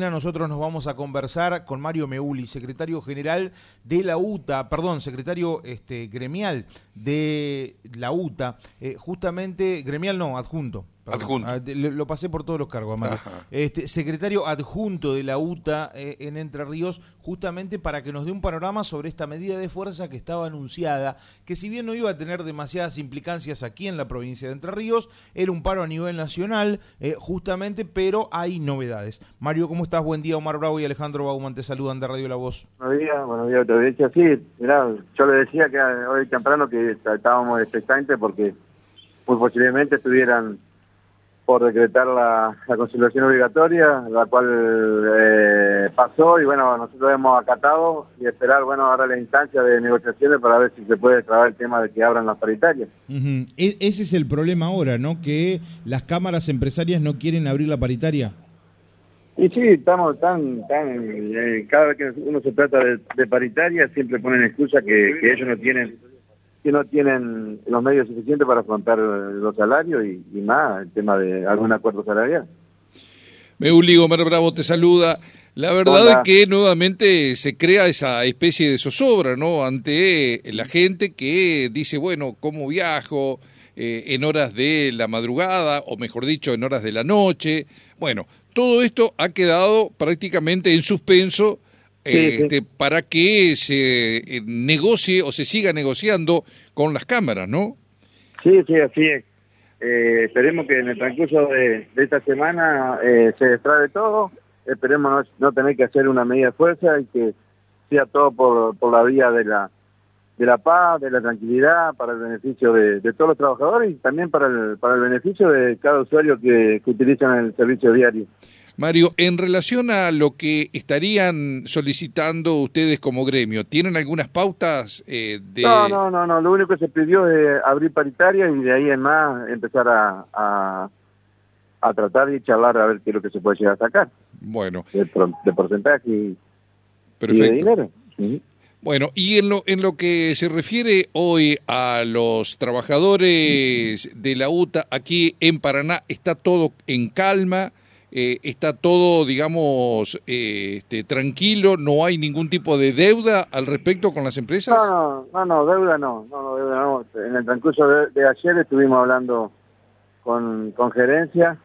Nosotros nos vamos a conversar con Mario Meuli, secretario general de la UTA, perdón, secretario este, gremial de la UTA, eh, justamente, gremial no, adjunto, Adjunto. Ah, lo, pasé por todos los cargos, Amaro. Este, secretario adjunto de la UTA eh, en Entre Ríos, justamente para que nos dé un panorama sobre esta medida de fuerza que estaba anunciada, que si bien no iba a tener demasiadas implicancias aquí en la provincia de Entre Ríos, era un paro a nivel nacional, eh, justamente, pero hay novedades. Mario, ¿cómo estás? Buen día, Omar Bravo y Alejandro Bauman te saludan de Radio La Voz. Buenos días, buenos días, te dicho Sí, mirá, yo le decía que hoy temprano que estábamos expectantes porque muy posiblemente estuvieran por decretar la, conciliación obligatoria, la cual eh, pasó y bueno, nosotros hemos acatado y esperar, bueno, ahora la instancia de negociaciones para ver si se puede trabar el tema de que abran las paritarias. E, ese es el problema ahora, ¿no? Que las cámaras empresarias no quieren abrir la paritaria. Y sí, estamos tan, tan, eh, cada vez que uno se trata de, paritaria siempre ponen excusa que ellos no tienen que no tienen los medios suficientes para afrontar los salarios y, más el tema de algún acuerdo salarial. Meuli Omar Bravo te saluda. La verdad es que nuevamente se crea esa especie de zozobra, ¿no? Ante la gente que dice, bueno, ¿cómo viajo? Eh, en horas de la madrugada, o mejor dicho, en horas de la noche. Bueno, todo esto ha quedado prácticamente en suspenso este, para que se eh, negocie o se siga negociando con las cámaras, ¿no? Sí, sí, así es. Eh, esperemos que en el transcurso de, esta semana eh, se destrabe todo, esperemos no, tener que hacer una medida de fuerza y que sea todo por, por la vía de la de la paz, de la tranquilidad, para el beneficio de, todos los trabajadores y también para el, para el beneficio de cada usuario que, que utilizan el servicio diario. Mario, en relación a lo que estarían solicitando ustedes como gremio, ¿tienen algunas pautas eh, de...? No, no, no, no, lo único que se pidió es abrir paritaria y de ahí en más empezar a, a, tratar y charlar a ver qué es lo que se puede llegar a sacar. Bueno. De, porcentaje y, Perfecto. de dinero. Bueno, y en lo, en lo que se refiere hoy a los trabajadores de la UTA aquí en Paraná, ¿está todo en calma? Eh, está todo, digamos, eh, este, tranquilo, no hay ningún tipo de deuda al respecto con las empresas. No, no, no, deuda no, no, deuda no. En el transcurso de, ayer estuvimos hablando con, con gerencia.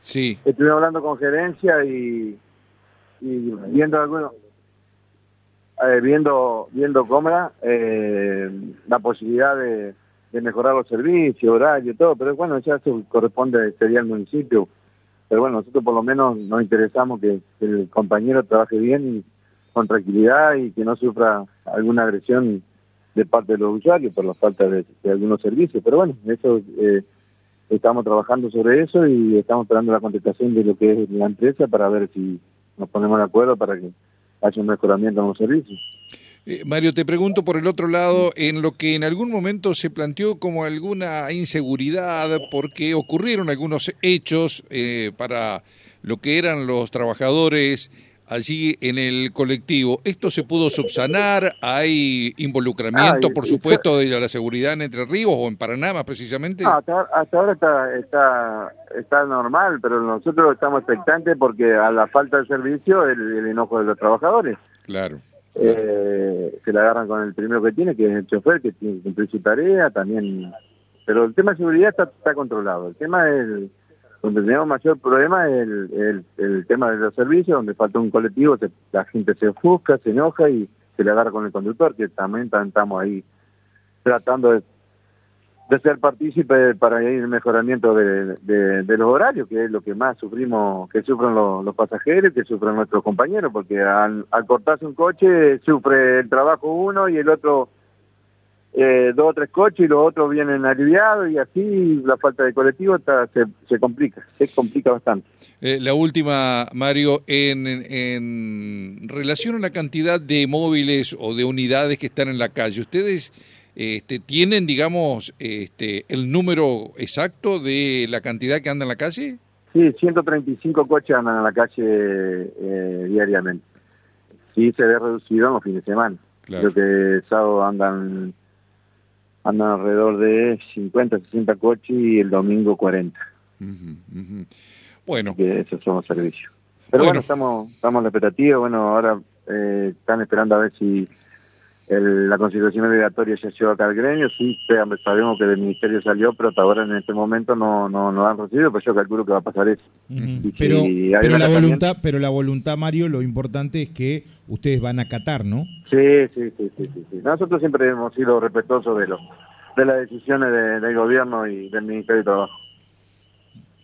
Sí. Estuvimos hablando con gerencia y, y viendo algunos, eh, viendo, viendo cómo eh, la posibilidad de de mejorar los servicios, horario, todo, pero bueno, ya eso corresponde, sería al municipio. Pero bueno, nosotros por lo menos nos interesamos que, el compañero trabaje bien y con tranquilidad y que no sufra alguna agresión de parte de los usuarios por la falta de, algunos servicios. Pero bueno, eso eh, estamos trabajando sobre eso y estamos esperando la contestación de lo que es la empresa para ver si nos ponemos de acuerdo para que haya un mejoramiento en los servicios. Eh, Mario, te pregunto por el otro lado, en lo que en algún momento se planteó como alguna inseguridad porque ocurrieron algunos hechos eh, para lo que eran los trabajadores allí en el colectivo. ¿Esto se pudo subsanar? ¿Hay involucramiento, por supuesto, de la seguridad en Entre Ríos o en Paraná más precisamente? hasta, ahora está, está, está normal, pero nosotros estamos expectantes porque a la falta de servicio el enojo de los trabajadores. Claro eh, se la agarran con el primero que tiene, que es el chofer, que tiene que cumplir su tarea también. Pero el tema de seguridad está, controlado. El tema es, donde tenemos mayor problema es el, tema de los servicios, donde falta un colectivo, la gente se ofusca, se enoja y se le agarra con el conductor, que también estamos ahí tratando de de ser partícipe para ir el mejoramiento de, los horarios, que es lo que más sufrimos, que sufren los, pasajeros, que sufren nuestros compañeros, porque al, cortarse un coche sufre el trabajo uno y el otro eh, dos o tres coches y los otros vienen aliviados y así la falta de colectivo se, complica, se complica bastante. Eh, la última, Mario, en, en relación a la cantidad de móviles o de unidades que están en la calle, ¿ustedes este, ¿Tienen, digamos, este, el número exacto de la cantidad que anda en la calle? Sí, 135 coches andan en la calle eh, diariamente. Sí, se ve reducido en los fines de semana. Creo que el sábado andan, andan alrededor de 50, 60 coches y el domingo 40. Bueno. Que esos son los servicios. Pero bueno, estamos, estamos en la expectativa, bueno, ahora eh, están esperando a ver si la constitución obligatoria se lleva acá al gremio, sí, sabemos que del ministerio salió, pero hasta ahora en este momento no, no, no han recibido, pero yo calculo que va a pasar eso. pero, la voluntad, pero la voluntad, Mario, lo importante es que ustedes van a acatar, ¿no? Sí, sí, sí, sí, sí. Nosotros siempre hemos sido respetuosos de, lo, de las decisiones del gobierno y del Ministerio de Trabajo.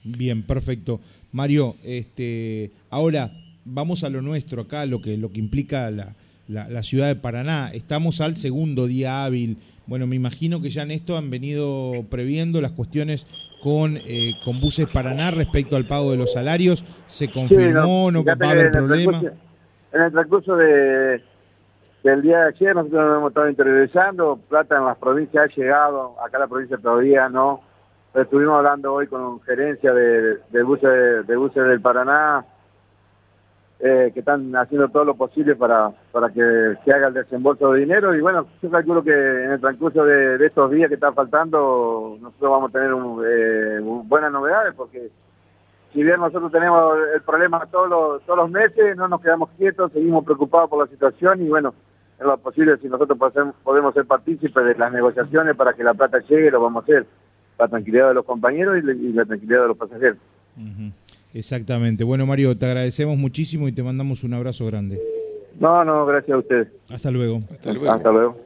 Bien, perfecto. Mario, este, ahora vamos a lo nuestro acá, lo que, lo que implica la, la, ciudad de Paraná. Estamos al segundo día hábil. Bueno, me imagino que ya en esto han venido previendo las cuestiones con, eh, con Buses Paraná respecto al pago de los salarios. ¿Se confirmó? ¿No, va a haber problema? En el transcurso de, del día de ayer nosotros nos hemos estado interiorizando. Plata en las provincias ha llegado, acá la provincia todavía no. estuvimos hablando hoy con gerencia de, de, buses, de buses del Paraná eh, que están haciendo todo lo posible para, para que se haga el desembolso de dinero. Y bueno, yo calculo que en el transcurso de, estos días que están faltando nosotros vamos a tener eh, buenas novedades porque si bien nosotros tenemos el problema todos los, todos los meses, no nos quedamos quietos, seguimos preocupados por la situación y bueno, en lo posible si nosotros podemos ser partícipes de las negociaciones para que la plata llegue, lo vamos a hacer, la tranquilidad de los compañeros y, la tranquilidad de los pasajeros. Exactamente. Bueno, Mario, te agradecemos muchísimo y te mandamos un abrazo grande. No, no, gracias a usted. Hasta luego. Hasta luego. Hasta luego.